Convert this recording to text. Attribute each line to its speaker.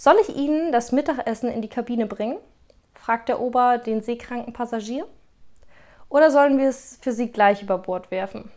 Speaker 1: Soll ich Ihnen das Mittagessen in die Kabine bringen? fragt der Ober den seekranken Passagier. Oder sollen wir es für Sie gleich über Bord werfen?